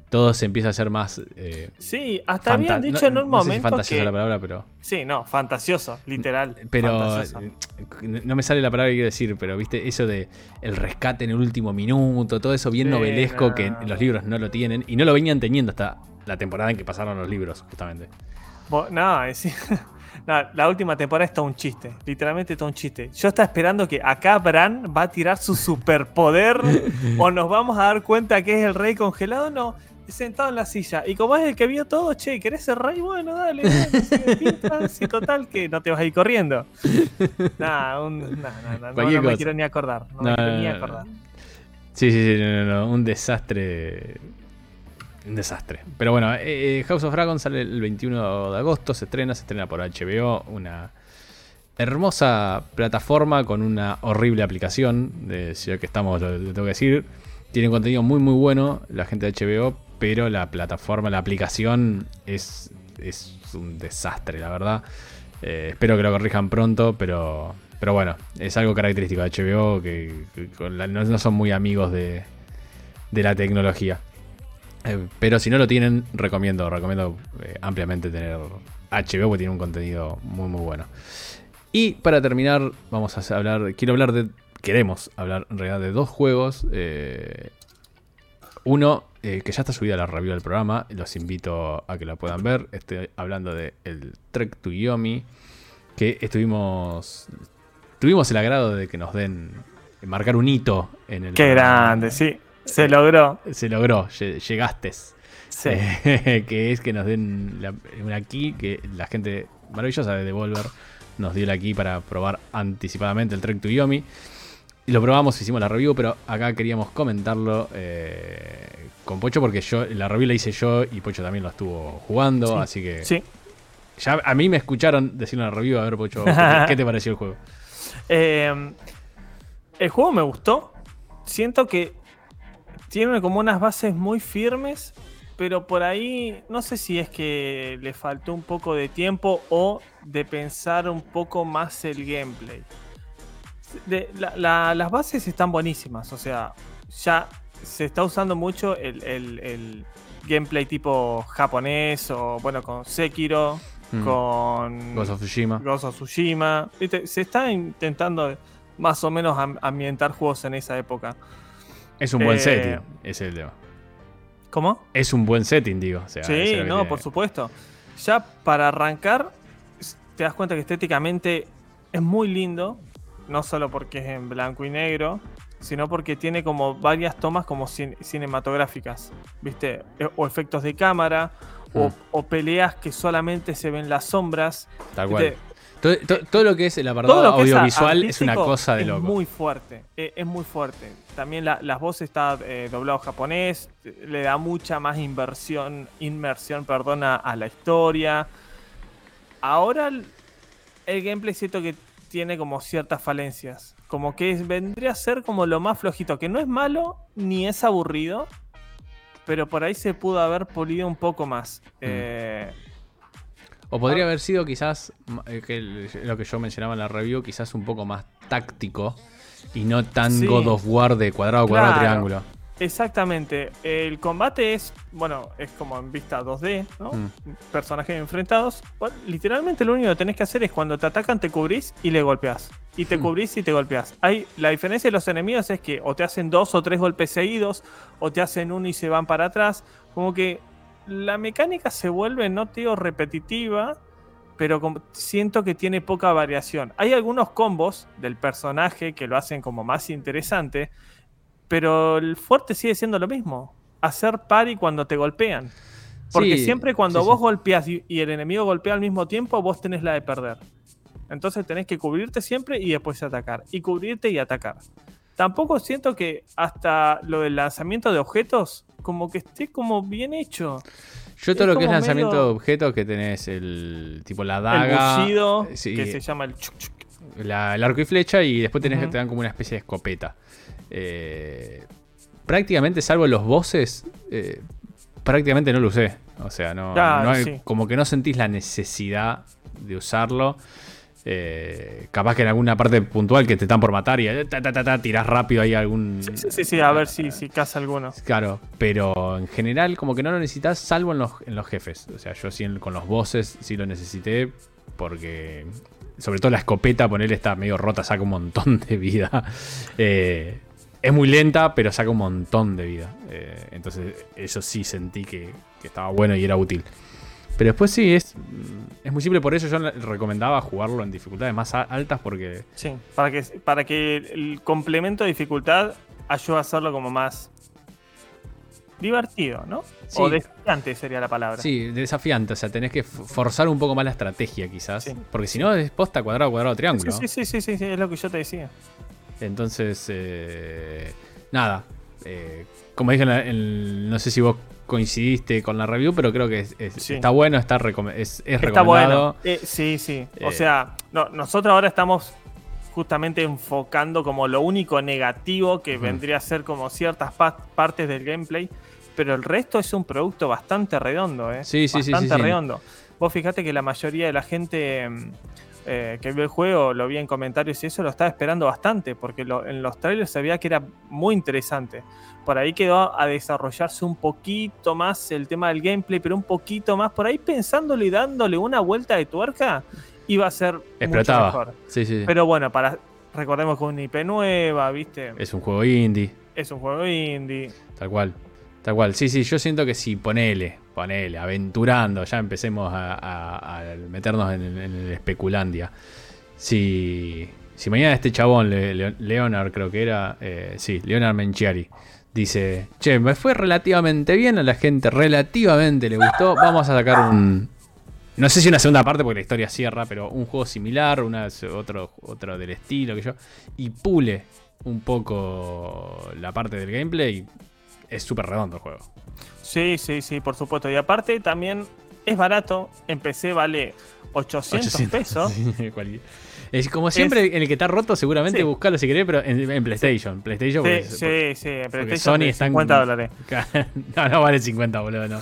todo se empieza a hacer más. Eh, Sí, hasta habían dicho no- en un no sé si momento fantasiosa que... la palabra, pero. Sí, no, fantasioso, literal. Pero eh, no me sale la palabra que quiero decir, pero viste, eso de el rescate en el último minuto, todo eso bien Sí, novelesco no. que los libros no lo tienen y no lo venían teniendo hasta la temporada en que pasaron los libros, justamente. No, es- No, la última temporada es todo un chiste. Literalmente todo un chiste. Yo estaba esperando que acá Bran va a tirar su superpoder o nos vamos a dar cuenta que es el rey congelado. No, sentado en la silla. Y como es el que vio todo, che, ¿querés ser rey? Bueno, dale, dale si total que no te vas a ir corriendo. Nah, un, no, no me quiero ni acordar. No, me quiero ni acordar. Sí, sí, sí, no, no, un desastre. Un desastre. Pero bueno, eh, eh, House of Dragon sale el 21 de agosto, se estrena, se estrena por HBO, una hermosa plataforma con una horrible aplicación, de si que estamos, lo, tengo que decir. Tiene contenido muy muy bueno la gente de HBO, pero la plataforma, la aplicación es, es un desastre, la verdad. Eh, espero que lo corrijan pronto, pero, pero bueno, es algo característico de HBO que, no, son muy amigos de, de la tecnología. Eh, pero si no lo tienen, recomiendo, recomiendo eh, ampliamente tener HBO porque tiene un contenido muy muy bueno. Y para terminar, vamos a hablar, quiero hablar de, queremos hablar en realidad de dos juegos. uno eh, que ya está subida la review del programa, los invito a que la puedan ver. Estoy hablando de el Trek to Yomi, que estuvimos tuvimos el agrado de que nos den marcar un hito en el Qué grande, sí, se logró. Se logró, llegaste. Sí. que es que nos den una key que la gente maravillosa de Devolver nos dio la key para probar anticipadamente el Trek to Yomi. Y lo probamos, hicimos la review, pero acá queríamos comentarlo eh, con Pocho porque yo la review la hice yo y Pocho también lo estuvo jugando, así que sí. ya a mí me escucharon decir en la review, a ver Pocho, ¿qué te pareció el juego? Eh, el juego me gustó, siento que tiene como unas bases muy firmes, pero por ahí no sé si es que le faltó un poco de tiempo o de pensar un poco más el gameplay las bases están buenísimas, o sea, ya se está usando mucho el, gameplay tipo japonés o bueno, con Sekiro, mm. con Ghost of Tsushima. Ghost of Tsushima. Se está intentando más o menos ambientar juegos en esa época. Es un buen eh, setting, es el tema. ¿Cómo? Es un buen setting, digo. sí, no, por supuesto. Ya para arrancar, te das cuenta que estéticamente es muy lindo no solo porque es en blanco y negro, sino porque tiene como varias tomas como cinematográficas, ¿viste? E, o efectos de cámara, o, mm. peleas que solamente se ven las sombras. Tal cual. Todo, lo que es el apartado audiovisual es, una cosa de loco. Es muy fuerte, e, es, muy fuerte. También las voces está eh, doblado japonés, le da mucha más inversión, inmersión perdona, a la historia. Ahora el gameplay siento que tiene como ciertas falencias. Como que vendría a ser como lo más flojito, que no es malo ni es aburrido, pero por ahí se pudo haber polido un poco más. Mm. Eh, o podría haber sido quizás, eh, lo que yo mencionaba en la review, quizás un poco más táctico y no tan God of War de cuadrado, cuadrado, triángulo. Exactamente. El combate es, bueno, es como en vista 2D, ¿no? Mm. Personajes enfrentados. literalmente lo único que tenés que hacer es cuando te atacan te cubrís y le golpeás. Y te mm. cubrís y te golpeás. Hay, la diferencia de los enemigos es que o te hacen dos o tres golpes seguidos, o te hacen uno y se van para atrás. Como que la mecánica se vuelve, no tío, repetitiva, pero siento que tiene poca variación. Hay algunos combos del personaje que lo hacen como más interesante pero el fuerte sigue siendo lo mismo. Hacer pari cuando te golpean. Porque siempre cuando vos golpeas y, el enemigo golpea al mismo tiempo, vos tenés la de perder. Entonces tenés que cubrirte siempre y después atacar. Y cubrirte y atacar. Tampoco siento que hasta lo del lanzamiento de objetos, como que esté como bien hecho. Yo todo lo que es lanzamiento de objetos, que tenés el tipo la daga. El bullido, que se llama el el arco y flecha, y después tenés que te dan como una especie de escopeta. Eh, prácticamente, salvo los bosses, eh, prácticamente no lo usé. O sea, no, como que no sentís la necesidad de usarlo. Eh, capaz que en alguna parte puntual que te están por matar y ta, tirás rápido ahí algún. Sí, sí, a ver si, si caza alguno. Claro, pero en general, como que no lo necesitas, salvo en los, en los jefes. O sea, yo sí con los bosses sí lo necesité porque. Sobre todo la escopeta, ponerle está medio rota, saca un montón de vida. Eh, es muy lenta, pero saca un montón de vida. Eh, entonces, eso sí sentí que, estaba bueno y era útil. Pero después sí, es, es muy simple. Por eso yo recomendaba jugarlo en dificultades más altas porque Sí, para que, para que el complemento de dificultad ayude a hacerlo como más divertido, ¿no? Sí. O desafiante sería la palabra. Sí, desafiante, o sea, tenés que forzar un poco más la estrategia quizás. Sí. Porque si no es posta, cuadrado, cuadrado, triángulo. sí, sí, sí, sí, sí, es lo que yo te decía. Entonces, eh, nada. eh, como dije, en la- en- no sé si vos coincidiste con la review, pero creo que es- es- Sí. está bueno, está es, es Está recomendado. bueno. Eh, sí, sí. O Eh. sea, no, nosotros ahora estamos justamente enfocando como lo único negativo que vendría a ser como ciertas pa- partes del gameplay, pero el resto es un producto bastante redondo, ¿eh? Sí, sí, sí, bastante sí, sí. redondo. Vos fijate que la mayoría de la gente mm, eh, que vio el juego, lo vi en comentarios y eso, lo estaba esperando bastante, porque lo- en los trailers se veía que era muy interesante. Por ahí quedó a desarrollarse un poquito más el tema del gameplay, pero un poquito más, por ahí pensándole y dándole una vuelta de tuerca, iba a ser mucho mejor. Sí, sí, sí. Pero bueno, para recordemos que es una IP nueva, ¿viste? Es un juego indie, Es un juego indie. tal cual. Tal cual. Sí, sí, yo siento que si ponele, ponele, aventurando, ya empecemos a, a- a meternos en, el- en el especulandia. Si, si mañana este chabón, Le- Le- Leonard creo que era, eh, sí, Leonard Menciari, dice, che, me fue relativamente bien, a la gente relativamente le gustó, vamos a sacar un... No sé si una segunda parte porque la historia cierra, pero un juego similar, una, otro, otro del estilo que yo, y pule un poco la parte del gameplay, es súper redondo el juego. Sí, sí, sí, por supuesto. Y aparte también es barato. En PC vale 800, 800. pesos. Sí, Es como siempre, en el que está roto, seguramente Sí. buscalo si querés, pero en, en PlayStation. PlayStation Sí, porque- sí, sí. En PlayStation Sony de está en- 50 dólares. No, no vale 50, boludo, no.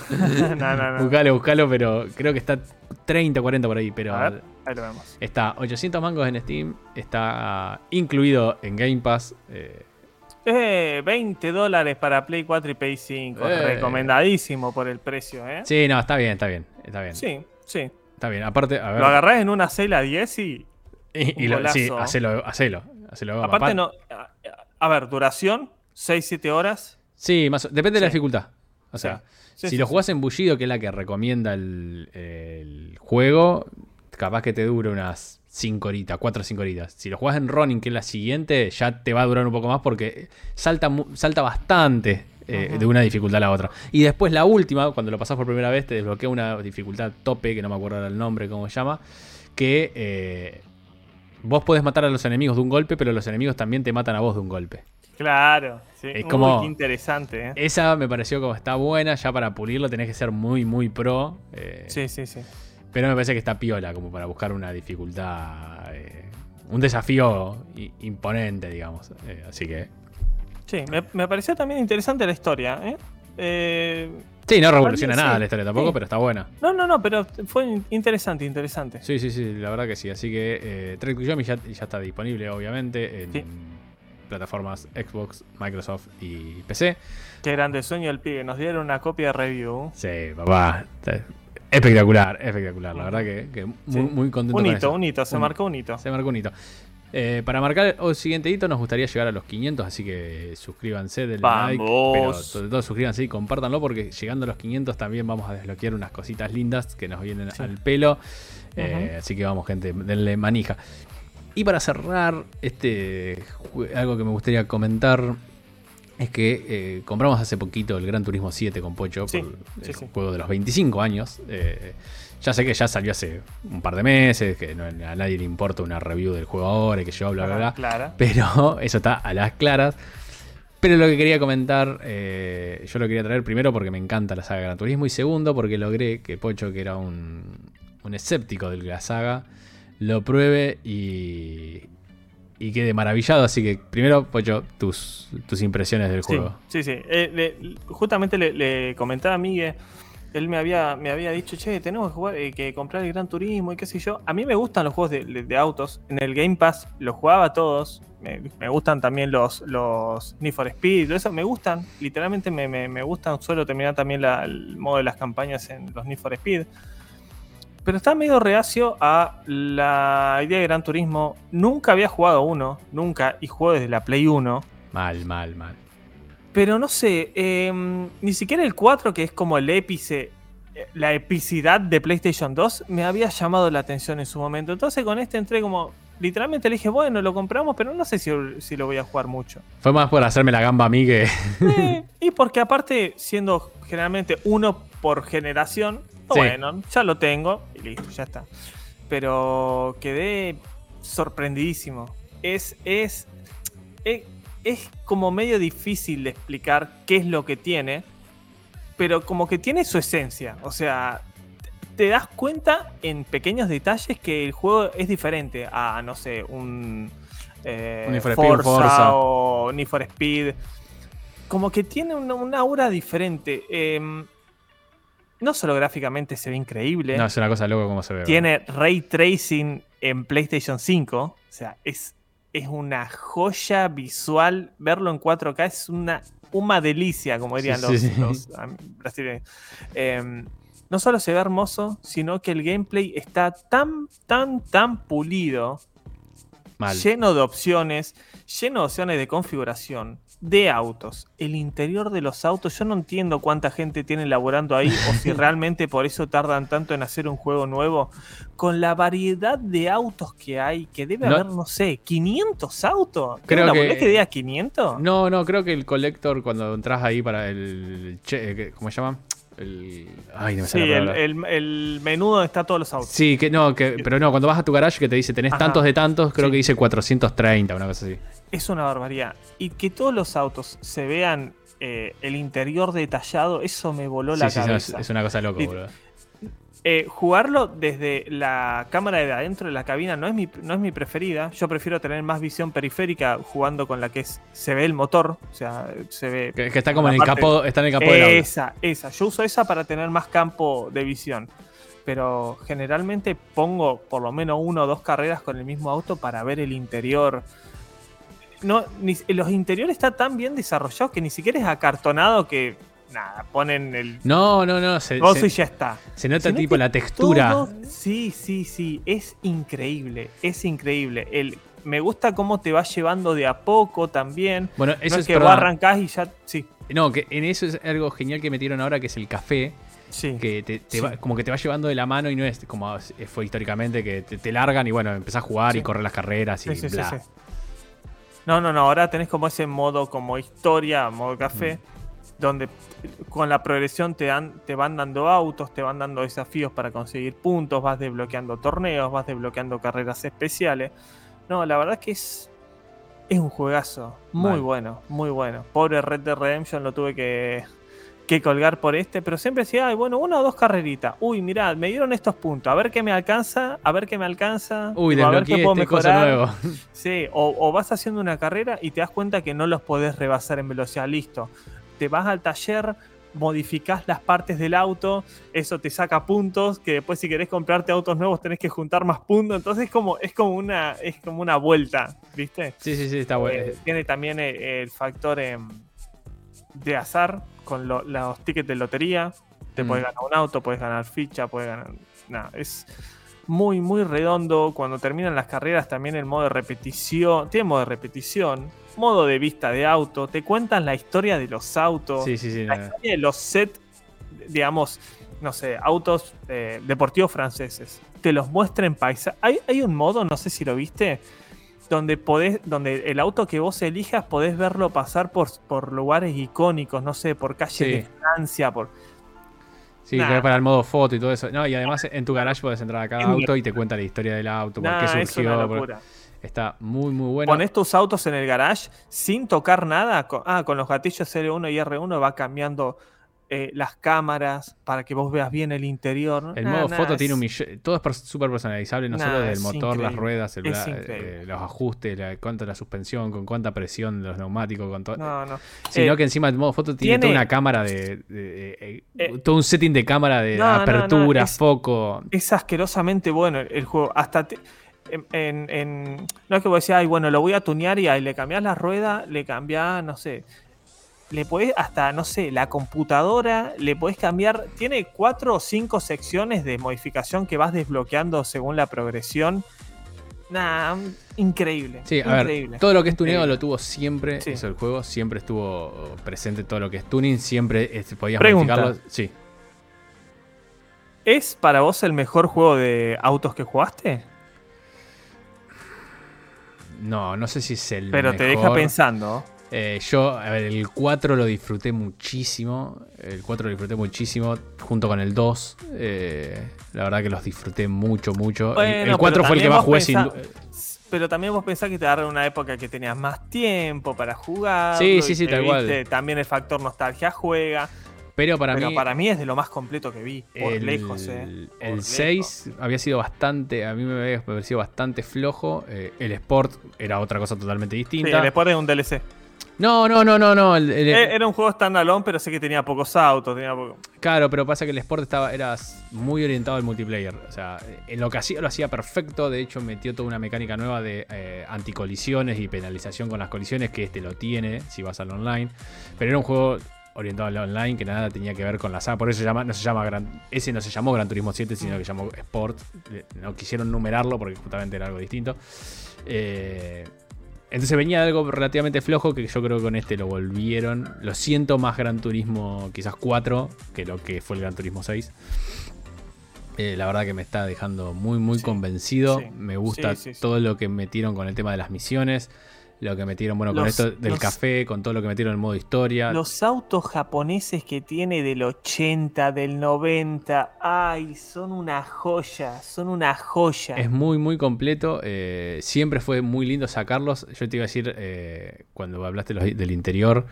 no, no, no. Buscalo, buscalo, pero creo que está 30, 40 por ahí. Pero A ver, ahí lo vemos. está 800 mangos en Steam, está incluido en Game Pass. eh, Eh, 20 dólares para Play 4 y Play 5. Eh. Recomendadísimo por el precio, ¿eh? sí, no, está bien, está bien. Está bien. Sí, sí. Está bien. Aparte, a ver. Lo agarrás en una cela 10 y. y, y lo- sí, hacelo, hacelo. hacelo Aparte, no. A, a ver, duración: 6-7 horas. Sí, más depende de la Sí. dificultad. O sea, Sí, si sí, lo sí. jugás en Bullido, que es la que recomienda el, el juego, capaz que te dure unas 5 horitas, 4 o 5 horitas. Si lo jugás en Ronin, que es la siguiente, ya te va a durar un poco más porque salta, salta bastante eh, de una dificultad a la otra. Y después la última, cuando lo pasás por primera vez, te desbloquea una dificultad tope, que no me acuerdo ahora el nombre, cómo se llama, que eh, vos podés matar a los enemigos de un golpe, pero los enemigos también te matan a vos de un golpe. Claro. Sí. Es Uy, como- qué interesante, ¿eh? Esa me pareció como está buena, ya para pulirlo tenés que ser muy, muy pro. eh, Sí, sí, sí. Pero me parece que está piola, como para buscar una dificultad, eh, un desafío imponente, digamos. Eh, así que... Sí, me, me pareció también interesante la historia, ¿eh? Eh, Sí, no revoluciona Sí. nada la historia tampoco, Sí. pero está buena. No, no, no, pero fue in- interesante, interesante. Sí, sí, sí, la verdad que sí. Así que eh, Trek ya, ya está disponible, obviamente, en plataformas Xbox, Microsoft y PC. Qué grande sueño el pibe. Nos dieron una copia de review. Sí, papá. Espectacular, espectacular. La verdad que, que muy, Sí. muy contento Un con hito, eso. un hito, se Un- marcó un hito. Se marcó un hito. Eh, para marcar el siguiente hito nos gustaría llegar a los 500, así que suscríbanse, denle like, pero sobre todo suscríbanse y compártanlo porque llegando a los 500 también vamos a desbloquear unas cositas lindas que nos vienen Sí. al pelo. Eh, Así que vamos gente, denle manija. Y para cerrar, este algo que me gustaría comentar es que eh, compramos hace poquito el Gran Turismo 7 con Pocho, Sí, por sí, el sí. juego de los 25 años. Eh, ya sé que ya salió hace un par de meses, que no- a nadie le importa una review del juego ahora, y que yo, bla, bla, bla. Clara. Pero eso está a las claras. Pero lo que quería comentar, eh, yo lo quería traer primero porque me encanta la saga Gran Turismo y segundo porque logré que Pocho, que era un, un escéptico de la saga, lo pruebe y, y quede maravillado. Así que primero, Pocho, tus, tus impresiones del Sí, juego. sí, sí. Eh, le- justamente le, le comentaba a Miguel, él me había, me había dicho, che, tenemos que, jugar, eh, que comprar el Gran Turismo y qué sé yo. A mí me gustan los juegos de, de- de autos. En el Game Pass los jugaba todos. Me, me gustan también los, los Need for Speed, todo eso. Me gustan, literalmente me, me- me gustan. Suelo terminar también la- el modo de las campañas en los Need for Speed. Pero está medio reacio a la idea de Gran Turismo. Nunca había jugado uno, nunca, y juego desde la Play 1. Mal, mal, mal. Pero no sé, em, ni siquiera el 4, que es como el épice, la epicidad de PlayStation 2 me había llamado la atención en su momento. Entonces con este entré como, literalmente le dije, bueno, lo compramos, pero no sé si, si lo voy a jugar mucho. Fue más por hacerme la gamba a mí que... y porque aparte, siendo generalmente uno por generación, bueno, ya lo tengo y listo, ya está. Pero quedé sorprendidísimo. Es, es, es, es como medio difícil de explicar qué es lo que tiene, pero como que tiene su esencia. O sea, te das cuenta en pequeños detalles que el juego es diferente a, no sé, un, eh, Forza, o Need for Speed. Como que tiene una, aura diferente. Em, no solo gráficamente se ve increíble. No, es una cosa loca como se ve. Tiene ray tracing en PlayStation 5. O sea, es, es una joya visual. Verlo en 4K es una, una delicia, como dirían los, brasileños. Em, no solo se ve hermoso, sino que el gameplay está tan, tan, tan pulido. Lleno de opciones, lleno de opciones de configuración, de autos, el interior de los autos, yo no entiendo cuánta gente tiene laborando ahí o si realmente por eso tardan tanto en hacer un juego nuevo, con la variedad de autos que hay, que debe haber, no sé, 500 autos. Creo que, que diga 500? No, no, creo que el collector cuando entras ahí para el, eh, ¿cómo se llama? El, ay, sí, el, menú donde está todos los autos. Sí, que no, que, pero no, cuando vas a tu garage que te dice tenés tantos de tantos, creo que dice 430, una cosa así. Es una barbaridad. Y que todos los autos se vean eh, el interior detallado, eso me voló la cabeza. es una cosa loca, boludo. Eh, jugarlo desde la cámara de adentro de la cabina no es, mi, no es mi preferida. Yo prefiero tener más visión periférica jugando con la que se ve el motor. O sea, se ve. Que, está como en el, capó, está en el capó Esa, esa. Yo uso esa para tener más campo de visión. Pero generalmente pongo por lo menos una o dos carreras con el mismo auto para ver el interior. No, los interiores están tan bien desarrollados que ni siquiera es acartonado que nada, ponen el. No, no, no. Se, y ya está. Se nota tipo la textura. sí, sí, sí. Es increíble. Es increíble. El, me gusta cómo te va llevando de a poco también. Bueno, eso es, que vos arrancás y ya. Sí. No, que en eso es algo genial que metieron ahora, que es el café. Sí, que te, Va, como que te va llevando de la mano y no es como fue históricamente que te, largan y bueno, empezás a jugar y correr las carreras y bla. No, no, no, ahora tenés como ese modo como historia, modo café, mm donde con la progresión te, dan, te van dando autos, te van dando desafíos para conseguir puntos, vas desbloqueando torneos, vas desbloqueando carreras especiales. No, la verdad que es, es un juegazo. Muy bueno, muy bueno. Pobre Red Dead Redemption lo tuve que, que colgar por este, pero siempre decía, Ay, bueno, una o dos carreritas. Uy, mirad, me dieron estos puntos, a ver qué me alcanza, a ver qué me alcanza. Uy, a ver qué puedo este mejorar. Sí, o, o, vas haciendo una carrera y te das cuenta que no los podés rebasar en velocidad. Listo te vas al taller, modificás las partes del auto, eso te saca puntos, que después si querés comprarte autos nuevos tenés que juntar más puntos, entonces es como, es como, una, es como una vuelta, ¿viste? Sí, sí, sí, está bueno. Eh, tiene también eh, el, factor em, de azar con los tickets de lotería, te puedes mm. ganar un auto, puedes ganar ficha, puedes ganar... Nada, es muy, muy redondo. Cuando terminan las carreras también el modo de repetición, tiene modo de repetición, modo de vista de auto, te cuentan la historia de los autos, sí, sí, sí, la historia de los sets, digamos, no sé, autos eh, deportivos franceses. Te los muestra en paisaje. Hay, hay un modo, no sé si lo viste, donde podés, donde el auto que vos elijas podés verlo pasar por, por lugares icónicos, no sé, por calles de Francia, por Sí, que para el modo foto y todo eso. No, y además en tu garage puedes entrar a cada auto y te cuenta la historia del auto, por qué surgió. Está muy, muy bueno. Pones tus autos en el garage sin tocar nada. ah, con los gatillos L1 y R1 va cambiando eh, las cámaras para que vos veas bien el interior. El modo foto tiene un millón. Todo es súper personalizable, no solo del motor, las ruedas, eh, los ajustes, la, cuánto la suspensión, con cuánta presión los neumáticos, con todo. No, no. Sino eh, que encima el modo foto tiene, toda una cámara de. todo un setting de cámara de apertura, foco. Es asquerosamente bueno el, juego. Hasta. En, no es que vos decías, ay, bueno, lo voy a tunear y ahí le cambias la rueda, le cambias, no sé, le podés hasta, no sé, la computadora, le podés cambiar, tiene cuatro o cinco secciones de modificación que vas desbloqueando según la progresión. Nah, increíble. Sí, a ver, todo lo que es tuneado lo tuvo siempre, eso el juego, siempre estuvo presente todo lo que es tuning, siempre podías modificarlo. Sí. ¿Es para vos el mejor juego de autos que jugaste? No, no sé si es el Pero te deja pensando. Eh, yo, a ver, el 4 lo disfruté muchísimo. El 4 lo disfruté muchísimo junto con el 2. Eh, la verdad que los disfruté mucho, mucho. El- el, Bueno, 4 pero fue el que más jugué sin pensá- du- Pero también vos pensás que te agarra una época que tenías más tiempo para jugar. Sí, sí, sí, tal cual. También el factor nostalgia juega. Pero para pero mí. para mí es de lo más completo que vi. Por el, lejos, eh. Por el lejos. 6 había sido bastante, a mí me había parecido bastante flojo. eh, el Sport era otra cosa totalmente Sí, distinta. el Sport es un DLC. No, no, no, no, no. el- el- Eh, Era un juego standalone, pero sé que tenía pocos autos. Tenía poco... Claro, pero pasa que el Sport estaba, era muy orientado al multiplayer. O sea, en lo que hacía lo hacía perfecto. De hecho, metió toda una mecánica nueva de eh, anticolisiones y penalización con las colisiones, que este lo tiene si vas al online. Pero era un juego orientado al online que nada tenía que ver con la saga. Por eso se llama, no se llama Gran, ese no se llamó Gran Turismo 7, sino que se llamó Sport. Le- No quisieron numerarlo porque justamente era algo distinto. Eh, entonces venía de algo relativamente flojo que yo creo que con este lo volvieron. Lo siento más Gran Turismo quizás 4 que lo que fue el Gran Turismo 6. Eh, la verdad que me está dejando muy muy Sí, convencido. sí, me gusta sí. todo lo que metieron con el tema de las misiones. Lo que metieron, bueno, con esto del los- café, con todo lo que metieron en modo historia. Los autos japoneses que tiene del 80, del 90, ay, son una joya, son una joya. Es muy, muy completo. eh, siempre fue muy lindo sacarlos. Yo te iba a decir, eh, cuando hablaste los- del interior,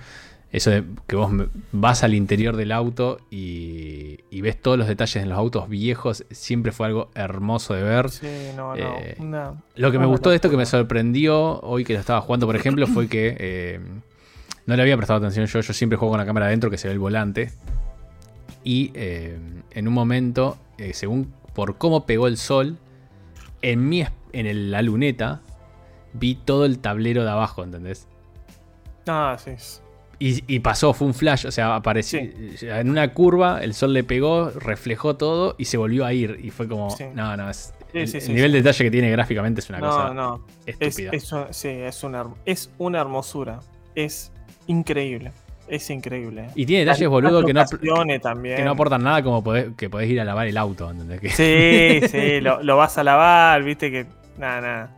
eso de que vos vas al interior del auto y, y ves todos los detalles en los autos viejos, siempre fue algo hermoso de ver. Sí, no, no. Eh, Lo que me gustó de esto, que me sorprendió hoy que lo estaba jugando, por ejemplo, fue que eh, no le había prestado atención yo. Yo siempre juego con la cámara adentro que se ve el volante. Y eh, en un momento, según por cómo pegó el sol, en, mi, en el- la luneta vi todo el tablero de abajo, ¿entendés? Ah, sí. Y, y pasó, fue un flash, o sea, apareció en una curva, el sol le pegó, reflejó todo y se volvió a ir. Y fue como, Sí. no, no, es, Sí, el, nivel de detalle que tiene gráficamente es una No, cosa no. Es, estúpida. es un- sí, es una, es una hermosura. Es increíble. Es increíble. Y tiene detalles, boludo, que no, también. que no aportan nada como podés- que podés ir a lavar el auto, Sí, sí, lo, lo vas a lavar, viste que. Nada, nada.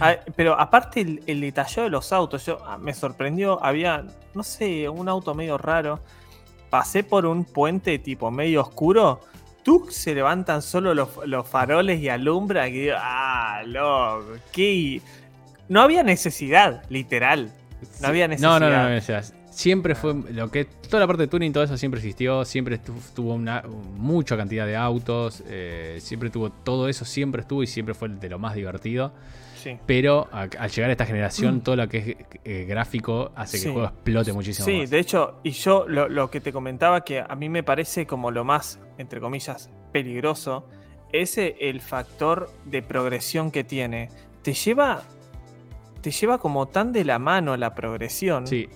Ah, Pero aparte el, el detallado de los autos, yo ah, me sorprendió, había, no sé, un auto medio raro. Pasé por un puente tipo medio oscuro. Tú se levantan solo los, los faroles y alumbran. Y digo, ah, loco, qué. No había necesidad, literal. No había No, no, no, necesidad. no, o sea, siempre fue lo que toda la parte de tuning, todo eso siempre existió, siempre tuvo una mucha cantidad de autos, eh, siempre tuvo todo eso, siempre estuvo y siempre fue de lo más divertido. Sí. Pero a- al llegar a esta generación, todo lo que es eh, gráfico hace que el juego explote muchísimo Sí, más. de hecho, y yo lo, lo que te comentaba que a mí me parece como lo más, entre comillas, peligroso, es el factor de progresión que tiene. Te lleva, te lleva como tan de la mano la progresión Sí,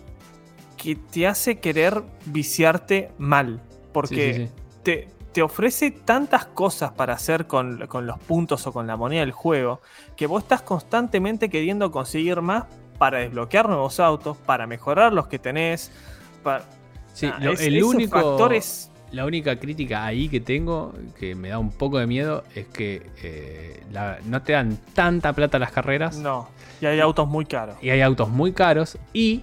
que te hace querer viciarte mal. Porque sí, sí, sí. Te, te ofrece tantas cosas para hacer con, con los puntos o con la moneda del juego que vos estás constantemente queriendo conseguir más para desbloquear nuevos autos, para mejorar los que tenés. para- Sí, Ah, lo- es- el único, factores- la única crítica ahí que tengo, que me da un poco de miedo, es que eh, la- no te dan tanta plata las carreras. No, y hay autos muy caros. y hay autos muy caros y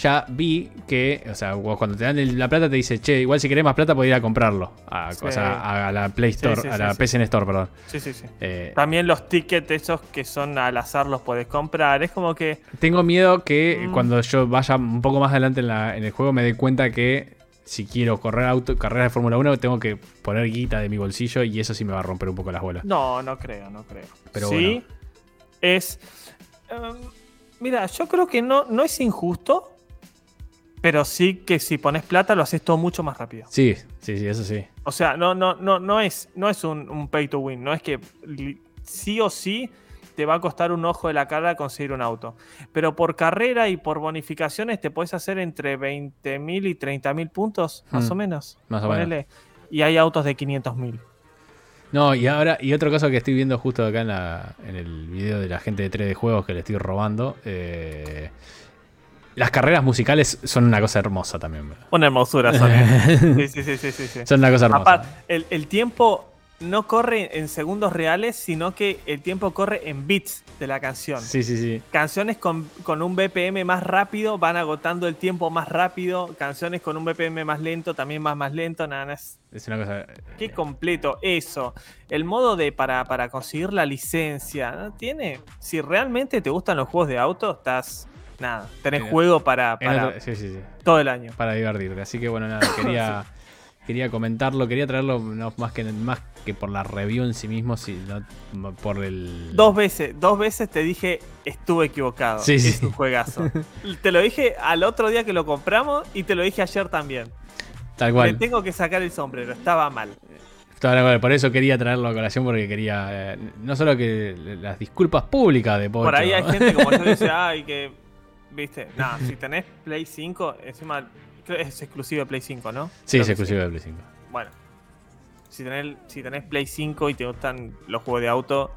ya vi que, o sea, cuando te dan la plata te dice, che, igual si querés más plata podés ir a comprarlo. A, Sí. o sea, a la Play Store, Sí, sí, a la. PSN Store, perdón. Sí, sí, sí. Eh, También los tickets esos que son al azar los podés comprar. Es como que. tengo miedo que Mm. cuando yo vaya un poco más adelante en, la- en el juego me dé cuenta que si quiero correr auto, carreras de Fórmula 1 tengo que poner guita de mi bolsillo y eso sí me va a romper un poco las bolas. No, no creo, no creo. Pero sí, bueno. es. em, mira, yo creo que no, no es injusto. Pero sí que si pones plata lo haces todo mucho más rápido. Sí, sí, sí, eso sí. O sea, no, no, no, no es, no es un, un pay to win. No es que sí o sí te va a costar un ojo de la cara conseguir un auto. Pero por carrera y por bonificaciones te puedes hacer entre 20.000 y 30.000 puntos, más Hmm, o menos. más o menos. Y hay autos de 500.000. No, y ahora, y otra cosa que estoy viendo justo acá en, la, en el video de la gente de 3D Juegos que le estoy robando. eh, Las carreras musicales son una cosa hermosa también. ¿verdad? Una hermosura son. sí, sí, sí, sí, sí. Son una cosa hermosa. Aparte, el, el tiempo no corre en segundos reales, sino que el tiempo corre en bits de la canción. Sí, sí, sí. Canciones con, con un BPM más rápido van agotando el tiempo más rápido. Canciones con un BPM más lento también más más lento. Nada, es, Es una cosa. qué completo eso. El modo de para, para conseguir la licencia. ¿no? Tiene. Si realmente te gustan los juegos de auto, estás. Nada. Tenés juego para, en para otro- sí, sí, sí. todo el año. Para divertirte. Así que bueno, nada, quería, quería comentarlo, quería traerlo no, más, que, más que por la review en sí mismo, sino por el. Dos veces, dos veces te dije estuve equivocado. Sí, es un juegazo. te lo dije al otro día que lo compramos y te lo dije ayer también. Tal Le cual. tengo que sacar el sombrero, estaba mal. Por eso quería traerlo a colación, porque quería. eh, no solo que las disculpas públicas de Pocho. Por ahí hay gente como yo dice, ay, que. Viste, nada, si tenés Play 5, encima es exclusivo de Play 5, ¿no? Sí, Creo es exclusivo de Play 5. Bueno, si tenés, si tenés Play 5 y te gustan los juegos de auto,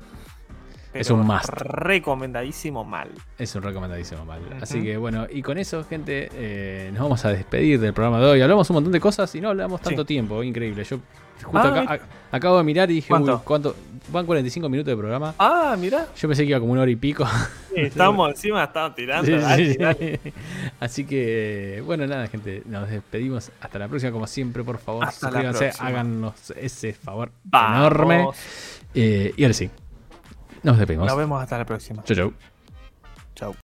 Es pero un must. Recomendadísimo mal. Es un recomendadísimo mal. Así que bueno, y con eso, gente, eh, nos vamos a despedir del programa de hoy. Hablamos un montón de cosas y no hablamos tanto Sí. tiempo, increíble. Yo justo Ah, acá- a- acabo de mirar y dije, ¿Cuánto? uy, ¿cuánto? Van 45 minutos de programa. Ah, mirá. Yo pensé que iba como una hora y pico. Estamos encima, estamos tirando. Sí, dale, sí, sí. dale. Así que, bueno, nada, gente, nos despedimos. Hasta la próxima, como siempre, por favor, Hasta suscríbanse, háganos ese favor Vamos. enorme. Eh, y ahora sí, nos despedimos. Nos vemos hasta la próxima. Chau, chau. Chau.